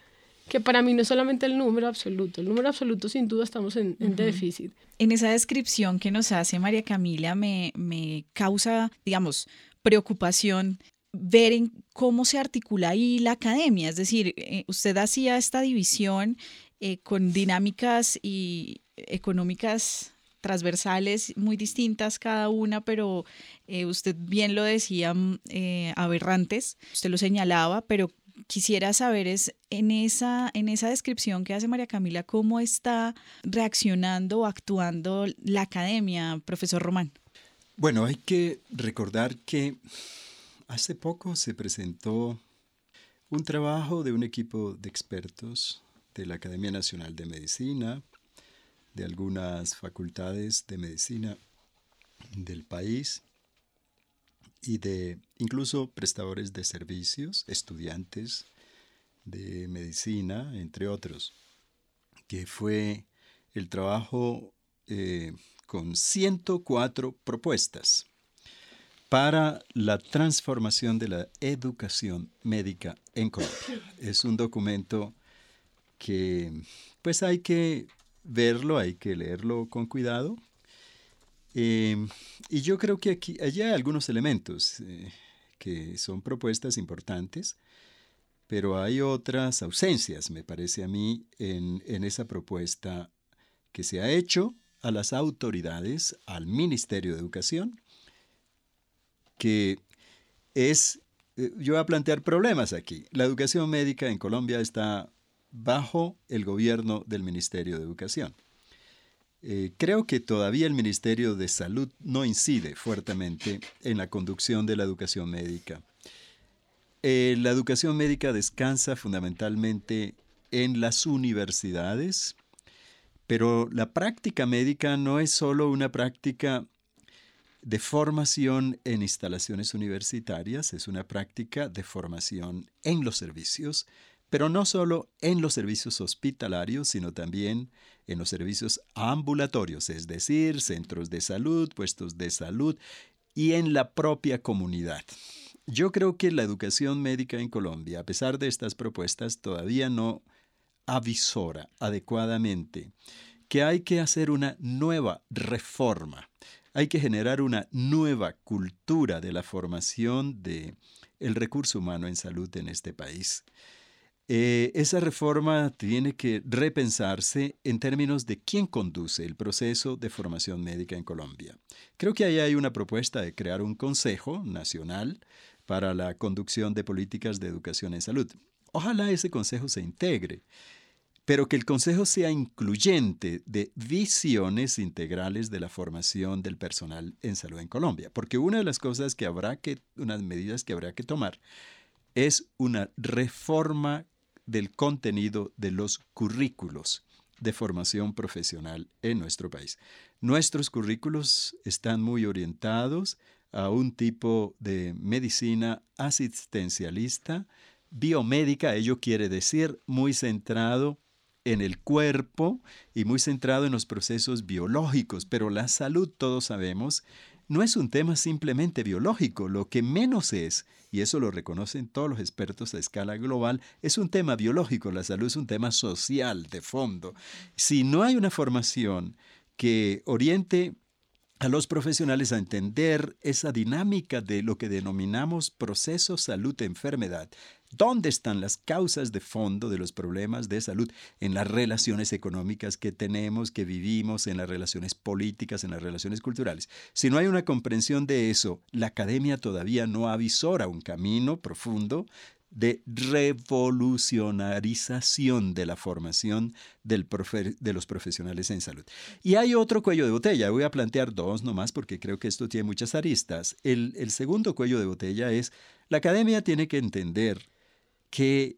que para mí no es solamente el número absoluto, el número absoluto sin duda estamos en, déficit. En esa descripción que nos hace María Camila me, me causa, digamos, preocupación ver en cómo se articula ahí la academia. Es decir, eh, usted hacía esta división eh, con dinámicas y económicas transversales muy distintas cada una, pero eh, usted bien lo decía, mm, aberrantes, usted lo señalaba, pero quisiera saber es en esa, en esa descripción que hace María Camila, cómo está reaccionando o actuando la academia, profesor Román. Bueno, hay que recordar que hace poco se presentó un trabajo de un equipo de expertos de la Academia Nacional de Medicina, de algunas facultades de medicina del país, y de incluso prestadores de servicios, estudiantes de medicina, entre otros, que fue el trabajo eh, con 104 propuestas para la transformación de la educación médica en Colombia. Es un documento que pues hay que verlo, hay que leerlo con cuidado, Em, y yo creo que aquí, hay algunos elementos eh, que son propuestas importantes, pero hay otras ausencias, me parece a mí, en, en esa propuesta que se ha hecho a las autoridades, al Ministerio de Educación, que es, eh, yo voy a plantear problemas aquí. La educación médica en Colombia está bajo el gobierno del Ministerio de Educación. Eh, creo que todavía el Ministerio de Salud no incide fuertemente en la conducción de la educación médica. Eh, la educación médica descansa fundamentalmente en las universidades, pero la práctica médica no es solo una práctica de formación en instalaciones universitarias, es una práctica de formación en los servicios, pero no solo en los servicios hospitalarios, sino también en los servicios ambulatorios, es decir, centros de salud, puestos de salud y en la propia comunidad. Yo creo que la educación médica en Colombia, a pesar de estas propuestas, todavía no avisora adecuadamente que hay que hacer una nueva reforma. Hay que generar una nueva cultura de la formación de el recurso humano en salud en este país. Eh, esa reforma tiene que repensarse en términos de quién conduce el proceso de formación médica en Colombia. Creo que ahí hay una propuesta de crear un Consejo Nacional para la conducción de políticas de educación en salud. Ojalá ese consejo se integre, pero que el consejo sea incluyente de visiones integrales de la formación del personal en salud en Colombia, porque una de las cosas que habrá que, unas medidas que habrá que tomar, es una reforma del contenido de los currículos de formación profesional en nuestro país. Nuestros currículos están muy orientados a un tipo de medicina asistencialista, biomédica, ello quiere decir muy centrado en el cuerpo y muy centrado en los procesos biológicos, pero la salud, todos sabemos, no es un tema simplemente biológico, lo que menos es, y eso lo reconocen todos los expertos a escala global, es un tema biológico, la salud es un tema social de fondo. Si no hay una formación que oriente a los profesionales a entender esa dinámica de lo que denominamos proceso salud-enfermedad, ¿Dónde están las causas de fondo de los problemas de salud? En las relaciones económicas que tenemos, que vivimos, en las relaciones políticas, en las relaciones culturales. Si no hay una comprensión de eso, la academia todavía no avisora un camino profundo de revolucionarización de la formación de los profesionales en salud. Y hay otro cuello de botella, voy a plantear dos nomás porque creo que esto tiene muchas aristas. El, el segundo cuello de botella es, la academia tiene que entender que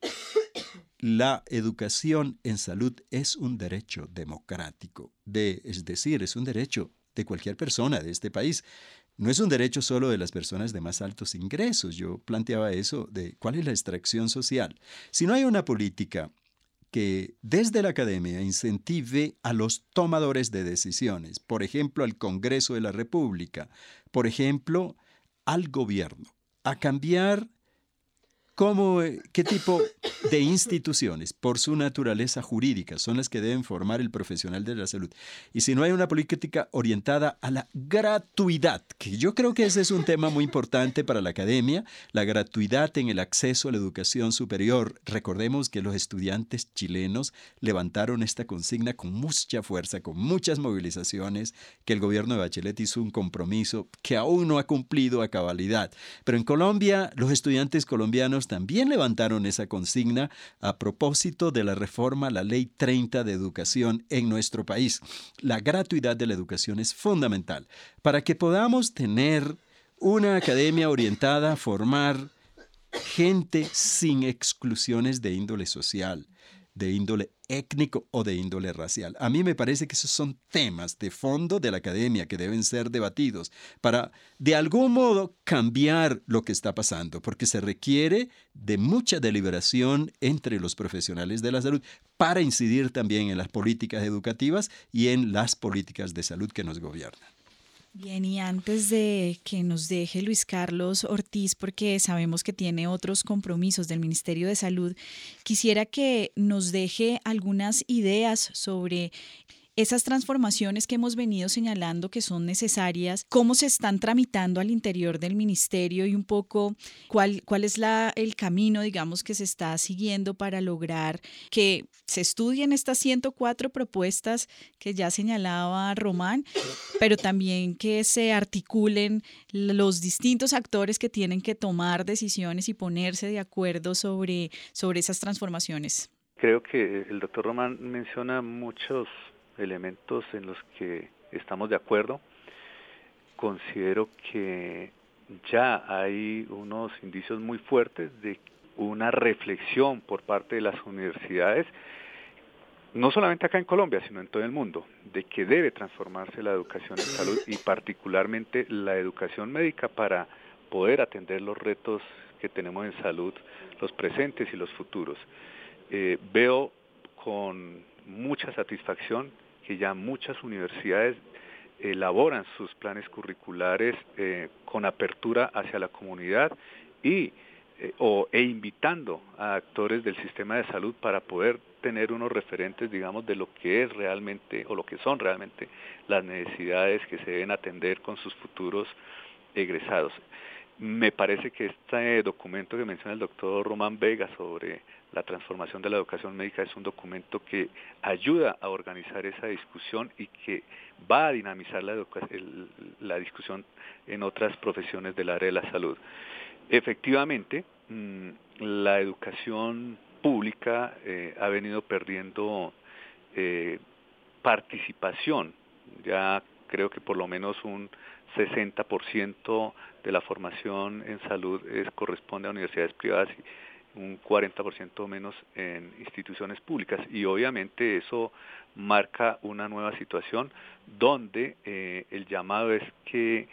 la educación en salud es un derecho democrático, de, es decir, es un derecho de cualquier persona de este país. No es un derecho solo de las personas de más altos ingresos. Yo planteaba eso de cuál es la extracción social. Si no hay una política que desde la academia incentive a los tomadores de decisiones, por ejemplo, al Congreso de la República, por ejemplo, al gobierno, a cambiar ¿Cómo, eh, ¿Qué tipo de instituciones, por su naturaleza jurídica, son las que deben formar el profesional de la salud? Y si no hay una política orientada a la gratuidad, que yo creo que ese es un tema muy importante para la academia, la gratuidad en el acceso a la educación superior. Recordemos que los estudiantes chilenos levantaron esta consigna con mucha fuerza, con muchas movilizaciones, que el gobierno de Bachelet hizo un compromiso que aún no ha cumplido a cabalidad. Pero en Colombia, los estudiantes colombianos también levantaron esa consigna a propósito de la reforma a la Ley 30 de Educación en nuestro país. La gratuidad de la educación es fundamental para que podamos tener una academia orientada a formar gente sin exclusiones de índole social, de índole étnico o de índole racial. A mí me parece que esos son temas de fondo de la academia que deben ser debatidos para de algún modo cambiar lo que está pasando, porque se requiere de mucha deliberación entre los profesionales de la salud para incidir también en las políticas educativas y en las políticas de salud que nos gobiernan. Bien, y antes de que nos deje Luis Carlos Ortiz, porque sabemos que tiene otros compromisos del Ministerio de Salud, quisiera que nos deje algunas ideas sobre esas transformaciones que hemos venido señalando que son necesarias, cómo se están tramitando al interior del ministerio y un poco cuál, cuál es la, el camino, digamos, que se está siguiendo para lograr que se estudien estas 104 propuestas que ya señalaba Román, pero también que se articulen los distintos actores que tienen que tomar decisiones y ponerse de acuerdo sobre, sobre esas transformaciones. Creo que el doctor Román menciona muchos elementos en los que estamos de acuerdo. Considero que ya hay unos indicios muy fuertes de una reflexión por parte de las universidades, no solamente acá en Colombia, sino en todo el mundo, de que debe transformarse la educación en salud y particularmente la educación médica para poder atender los retos que tenemos en salud, los presentes y los futuros. Eh, veo con mucha satisfacción que ya muchas universidades elaboran sus planes curriculares eh, con apertura hacia la comunidad y eh, o, e invitando a actores del sistema de salud para poder tener unos referentes, digamos, de lo que es realmente o lo que son realmente las necesidades que se deben atender con sus futuros egresados. Me parece que este documento que menciona el doctor Román Vega sobre la transformación de la educación médica es un documento que ayuda a organizar esa discusión y que va a dinamizar la, discusión en otras profesiones del área de la salud. Efectivamente, mm, la educación pública eh, ha venido perdiendo eh, participación. Ya creo que por lo menos un 60% de la formación en salud es, corresponde a universidades privadas un 40% menos en instituciones públicas. Y obviamente eso marca una nueva situación donde eh, el llamado es que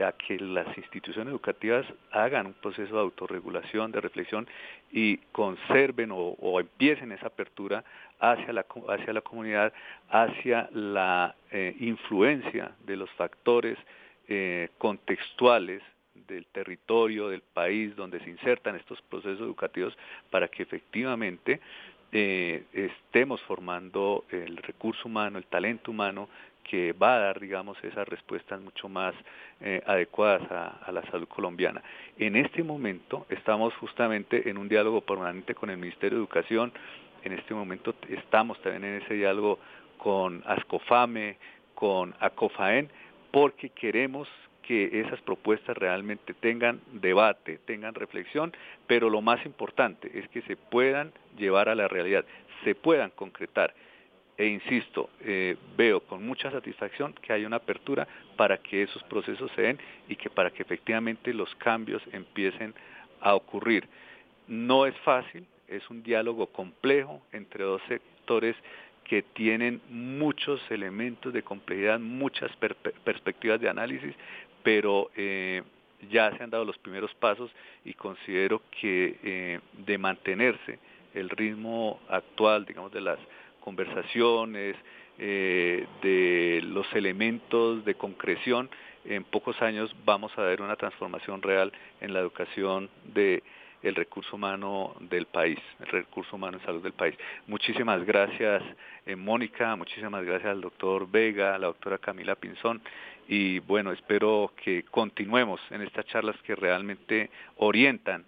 a que las instituciones educativas hagan un proceso de autorregulación, de reflexión y conserven o, empiecen esa apertura hacia la, hacia la comunidad, hacia la eh, influencia de los factores eh, contextuales del territorio, del país donde se insertan estos procesos educativos para que efectivamente eh, estemos formando el recurso humano, el talento humano que va a dar, digamos, esas respuestas mucho más eh, adecuadas a, la salud colombiana. En este momento estamos justamente en un diálogo permanente con el Ministerio de Educación, en este momento estamos también en ese diálogo con ASCOFAME, con ACOFAEN, porque queremos que esas propuestas realmente tengan debate, tengan reflexión, pero lo más importante es que se puedan llevar a la realidad, se puedan concretar e insisto, eh, veo con mucha satisfacción que hay una apertura para que esos procesos se den y que para que efectivamente los cambios empiecen a ocurrir. No es fácil, es un diálogo complejo entre dos sectores que tienen muchos elementos de complejidad, muchas perspectivas de análisis, pero eh, ya se han dado los primeros pasos y considero que eh, de mantenerse el ritmo actual, digamos, de las conversaciones, eh, de los elementos de concreción, en pocos años vamos a ver una transformación real en la educación de recurso humano del país, el recurso humano en salud del país. Muchísimas gracias, Mónica, muchísimas gracias al doctor Vega, a la doctora Camila Pinzón, y bueno, espero que continuemos en estas charlas que realmente orientan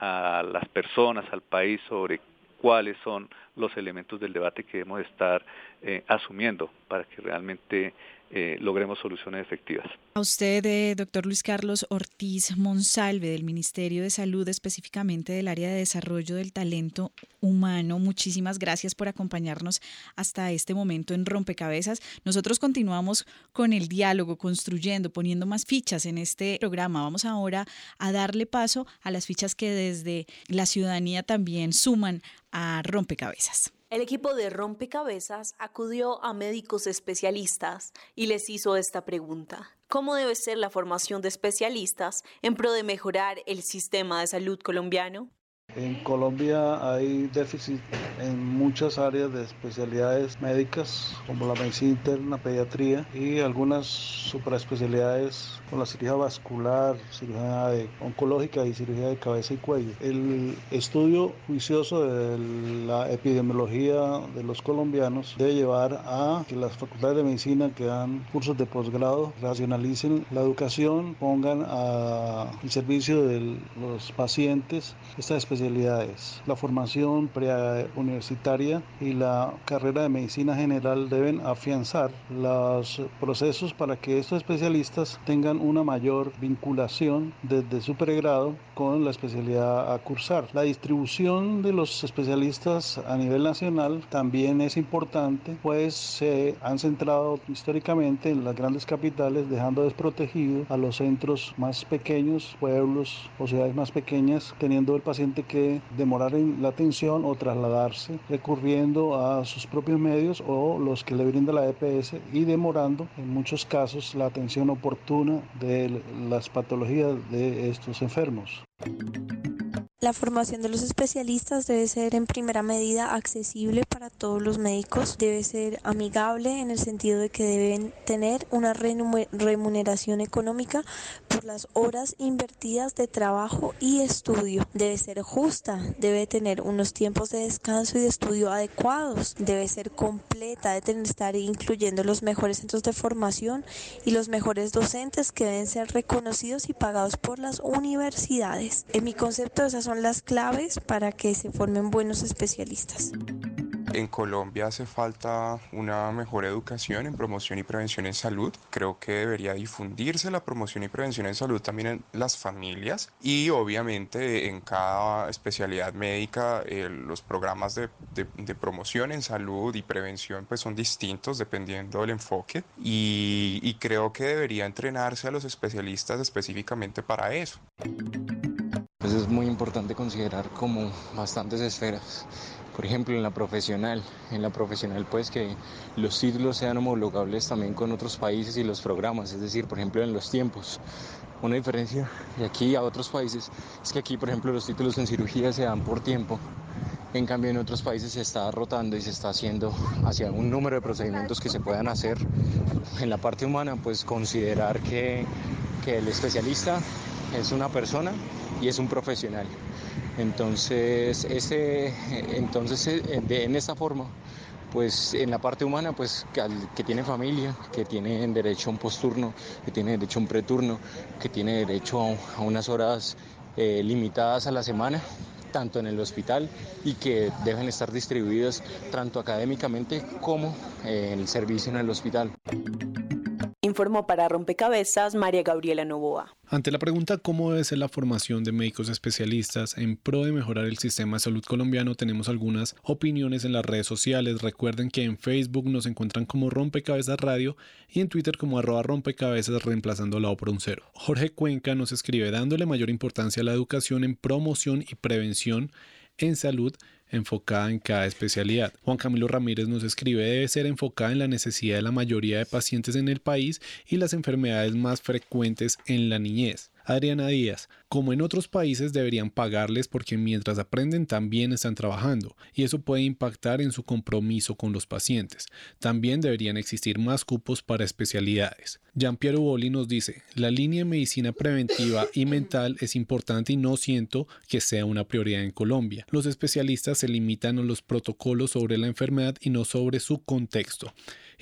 a las personas, al país sobre cuáles son los elementos del debate que debemos estar eh, asumiendo para que realmente eh, logremos soluciones efectivas. A usted, eh, doctor Luis Carlos Ortiz Monsalve, del Ministerio de Salud, específicamente del área de desarrollo del talento humano, muchísimas gracias por acompañarnos hasta este momento en Rompecabezas. Nosotros continuamos con el diálogo, construyendo, poniendo más fichas en este programa. Vamos ahora a darle paso a las fichas que desde la ciudadanía también suman a Rompecabezas. El equipo de Rompecabezas acudió a médicos especialistas y les hizo esta pregunta. ¿Cómo debe ser la formación de especialistas en pro de mejorar el sistema de salud colombiano? En Colombia hay déficit en muchas áreas de especialidades médicas, como la medicina interna, pediatría y algunas supraespecialidades como la cirugía vascular, cirugía oncológica y cirugía de cabeza y cuello. El estudio juicioso de la epidemiología de los colombianos debe llevar a que las facultades de medicina que dan cursos de posgrado racionalicen la educación, pongan al servicio de los pacientes estas especialidades la formación preuniversitaria y la carrera de medicina general deben afianzar los procesos para que estos especialistas tengan una mayor vinculación desde su pregrado con la especialidad a cursar. La distribución de los especialistas a nivel nacional también es importante, pues se han centrado históricamente en las grandes capitales, dejando desprotegido a los centros más pequeños, pueblos o ciudades más pequeñas, teniendo el paciente que demorar en la atención o trasladarse recurriendo a sus propios medios o los que le brinda la EPS y demorando en muchos casos la atención oportuna de las patologías de estos enfermos. La formación de los especialistas debe ser en primera medida accesible para todos los médicos, debe ser amigable en el sentido de que deben tener una remuneración económica por las horas invertidas de trabajo y estudio, debe ser justa, debe tener unos tiempos de descanso y de estudio adecuados, debe ser completa, debe estar incluyendo los mejores centros de formación y los mejores docentes que deben ser reconocidos y pagados por las universidades. En mi concepto esas son las claves para que se formen buenos especialistas. En Colombia hace falta una mejor educación en promoción y prevención en salud. Creo que debería difundirse la promoción y prevención en salud también en las familias y obviamente en cada especialidad médica eh, los programas de, de, promoción en salud y prevención pues son distintos dependiendo del enfoque y, y creo que debería entrenarse a los especialistas específicamente para eso. Pues es muy importante considerar como bastantes esferas. Por ejemplo, en la profesional, en la profesional pues que los títulos sean homologables también con otros países y los programas, es decir, por ejemplo, en los tiempos. Una diferencia de aquí a otros países es que aquí, por ejemplo, los títulos en cirugía se dan por tiempo. En cambio, en otros países se está rotando y se está haciendo hacia un número de procedimientos que se puedan hacer. En la parte humana, pues considerar que, que el especialista es una persona y es un profesional. Entonces, ese, entonces eh, en esta forma pues en la parte humana, pues que, tiene familia, que tiene derecho a un posturno, que tiene derecho a un preturno, que tiene derecho a, unas horas eh, limitadas a la semana, tanto en el hospital y que deben estar distribuidas tanto académicamente como en el servicio en el hospital. Informó para Rompecabezas María Gabriela Novoa. Ante la pregunta cómo debe ser la formación de médicos especialistas en pro de mejorar el sistema de salud colombiano, tenemos algunas opiniones en las redes sociales. Recuerden que en Facebook nos encuentran como Rompecabezas Radio y en Twitter como arroba rompecabezas reemplazando la O por un cero. Jorge Cuenca nos escribe dándole mayor importancia a la educación en promoción y prevención en salud enfocada en cada especialidad. Juan Camilo Ramírez nos escribe debe ser enfocada en la necesidad de la mayoría de pacientes en el país y las enfermedades más frecuentes en la niñez. Adriana Díaz, como en otros países deberían pagarles porque mientras aprenden también están trabajando y eso puede impactar en su compromiso con los pacientes. También deberían existir más cupos para especialidades. Jean-Pierre Uboli nos dice, la línea de medicina preventiva y mental es importante y no siento que sea una prioridad en Colombia. Los especialistas se limitan a los protocolos sobre la enfermedad y no sobre su contexto.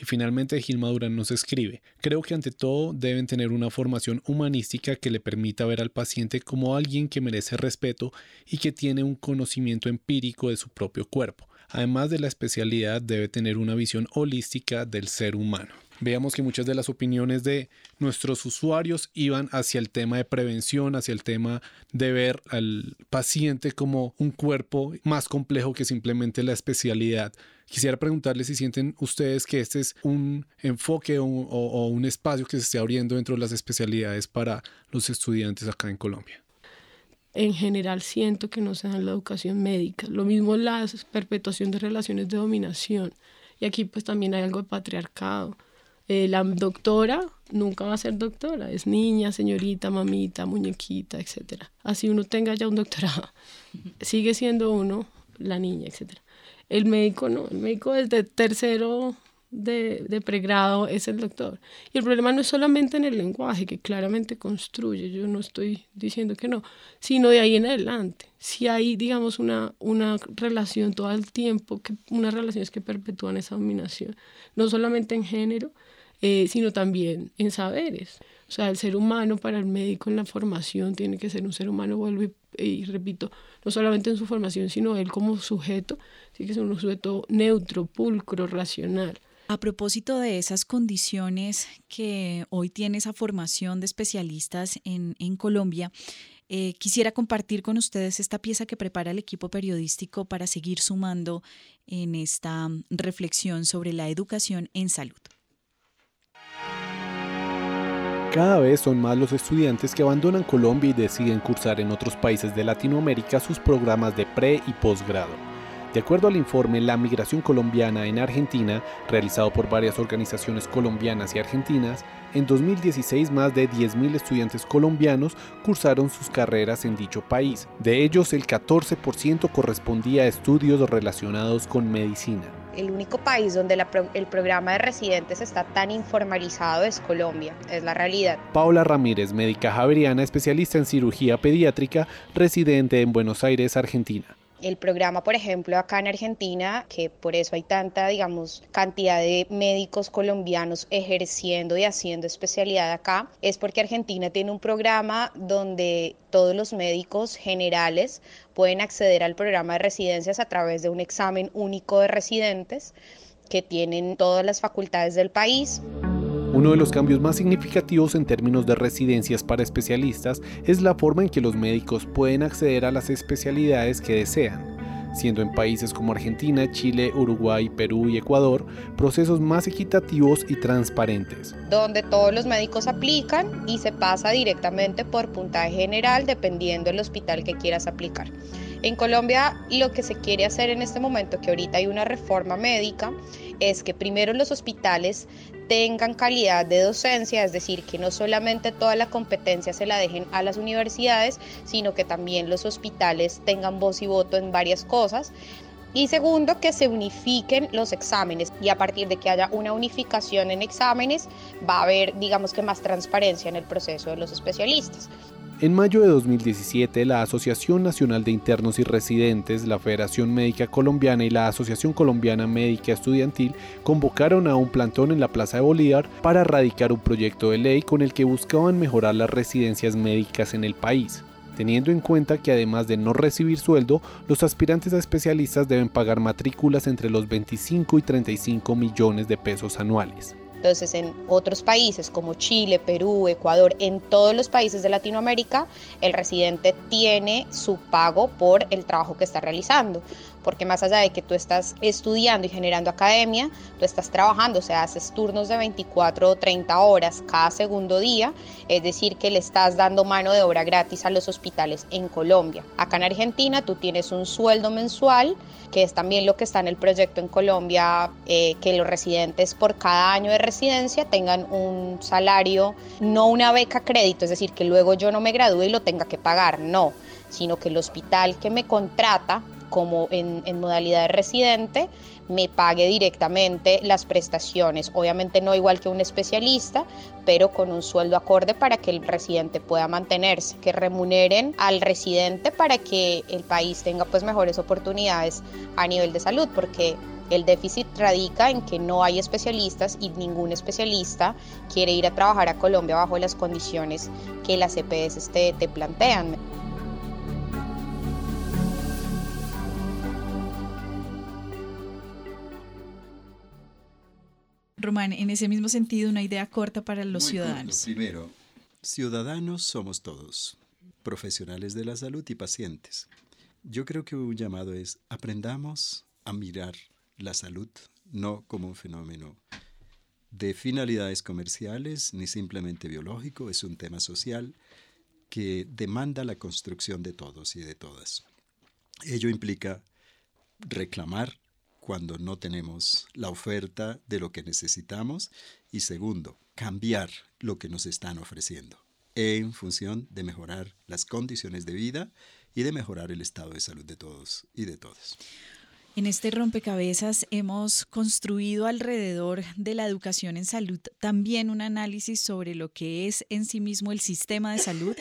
Y finalmente Gilma Durán nos escribe, creo que ante todo deben tener una formación humanística que le permita ver al paciente como alguien que merece respeto y que tiene un conocimiento empírico de su propio cuerpo. Además de la especialidad debe tener una visión holística del ser humano veamos que muchas de las opiniones de nuestros usuarios iban hacia el tema de prevención, hacia el tema de ver al paciente como un cuerpo más complejo que simplemente la especialidad. Quisiera preguntarles si sienten ustedes que este es un enfoque o, un espacio que se esté abriendo dentro de las especialidades para los estudiantes acá en Colombia en general siento que no se dan la educación médica. Lo mismo la perpetuación de relaciones de dominación. Y aquí pues también hay algo de patriarcado. Eh, la doctora nunca va a ser doctora, es niña, señorita, mamita, muñequita, etc. Así uno tenga ya un doctorado, sigue siendo uno la niña, etc. El médico no, el médico desde tercero de, de, pregrado es el doctor. Y el problema no es solamente en el lenguaje, que claramente construye, yo no estoy diciendo que no, sino de ahí en adelante. Si hay, digamos, una, una relación todo el tiempo, que, unas relaciones que perpetúan esa dominación, no solamente en género, eh, sino también en saberes. O sea, el ser humano para el médico en la formación tiene que ser un ser humano, vuelvo y, repito, no solamente en su formación, sino él como sujeto, tiene que ser un sujeto neutro, pulcro, racional. A propósito de esas condiciones que hoy tiene esa formación de especialistas en, en Colombia, eh, quisiera compartir con ustedes esta pieza que prepara el equipo periodístico para seguir sumando en esta reflexión sobre la educación en salud. Cada vez son más los estudiantes que abandonan Colombia y deciden cursar en otros países de Latinoamérica sus programas de pre y posgrado. De acuerdo al informe La migración colombiana en Argentina, realizado por varias organizaciones colombianas y argentinas, en 2016 más de 10.000 estudiantes colombianos cursaron sus carreras en dicho país. De ellos, el 14% correspondía a estudios relacionados con medicina el único país donde el programa de residentes está tan informalizado es Colombia, es la realidad. Paula Ramírez, médica javeriana, especialista en cirugía pediátrica, residente en Buenos Aires, Argentina. El programa, por ejemplo, acá en Argentina, que por eso hay tanta, digamos, cantidad de médicos colombianos ejerciendo y haciendo especialidad acá, es porque Argentina tiene un programa donde todos los médicos generales pueden acceder al programa de residencias a través de un examen único de residentes que tienen todas las facultades del país. Uno de los cambios más significativos en términos de residencias para especialistas es la forma en que los médicos pueden acceder a las especialidades que desean, siendo en países como Argentina, Chile, Uruguay, Perú y Ecuador procesos más equitativos y transparentes. Donde todos los médicos aplican y se pasa directamente por puntaje general dependiendo del hospital que quieras aplicar. En Colombia lo que se quiere hacer en este momento, que ahorita hay una reforma médica, es que primero los hospitales tengan calidad de docencia, es decir, que no solamente toda la competencia se la dejen a las universidades, sino que también los hospitales tengan voz y voto en varias cosas. Y segundo, que se unifiquen los exámenes y a partir de que haya una unificación en exámenes va a haber, digamos que, más transparencia en el proceso de los especialistas. En mayo de 2017, la Asociación Nacional de Internos y Residentes, la Federación Médica Colombiana y la Asociación Colombiana Médica Estudiantil convocaron a un plantón en la Plaza de Bolívar para radicar un proyecto de ley con el que buscaban mejorar las residencias médicas en el país teniendo en cuenta que además de no recibir sueldo, los aspirantes a especialistas deben pagar matrículas entre los 25 y 35 millones de pesos anuales. Entonces, en otros países como Chile, Perú, Ecuador, en todos los países de Latinoamérica, el residente tiene su pago por el trabajo que está realizando porque más allá de que tú estás estudiando y generando academia, tú estás trabajando, o sea, haces turnos de 24 o 30 horas cada segundo día, es decir, que le estás dando mano de obra gratis a los hospitales en Colombia. Acá en Argentina tú tienes un sueldo mensual, que es también lo que está en el proyecto en Colombia, eh, que los residentes por cada año de residencia tengan un salario, no una beca crédito, es decir, que luego yo no me gradúe y lo tenga que pagar, no, sino que el hospital que me contrata como en, modalidad de residente, me pague directamente las prestaciones. Obviamente no igual que un especialista, pero con un sueldo acorde para que el residente pueda mantenerse, que remuneren al residente para que el país tenga pues mejores oportunidades a nivel de salud, porque el déficit radica en que no hay especialistas y ningún especialista quiere ir a trabajar a Colombia bajo las condiciones que las EPS te, te plantean. Román, en ese mismo sentido, una idea corta para los ciudadanos. Primero, ciudadanos somos todos, profesionales de la salud y pacientes. Yo creo que un llamado es aprendamos a mirar la salud no como un fenómeno de finalidades comerciales ni simplemente biológico, es un tema social que demanda la construcción de todos y de todas. Ello implica reclamar cuando no tenemos la oferta de lo que necesitamos y segundo, cambiar lo que nos están ofreciendo en función de mejorar las condiciones de vida y de mejorar el estado de salud de todos y de todas. En este rompecabezas hemos construido alrededor de la educación en salud también un análisis sobre lo que es en sí mismo el sistema de salud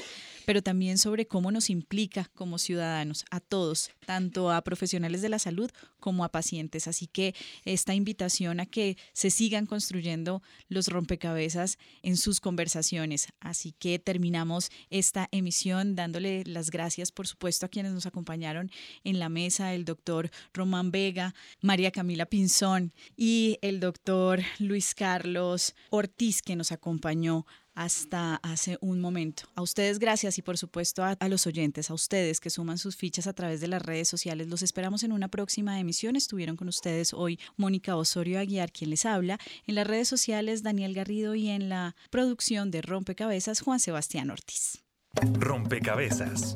pero también sobre cómo nos implica como ciudadanos, a todos, tanto a profesionales de la salud como a pacientes. Así que esta invitación a que se sigan construyendo los rompecabezas en sus conversaciones. Así que terminamos esta emisión dándole las gracias, por supuesto, a quienes nos acompañaron en la mesa, el doctor Román Vega, María Camila Pinzón y el doctor Luis Carlos Ortiz, que nos acompañó hasta hace un momento. A ustedes gracias y por supuesto a, los oyentes, a ustedes que suman sus fichas a través de las redes sociales. Los esperamos en una próxima emisión. Estuvieron con ustedes hoy Mónica Osorio Aguiar, quien les habla, en las redes sociales Daniel Garrido y en la producción de Rompecabezas Juan Sebastián Ortiz. Rompecabezas,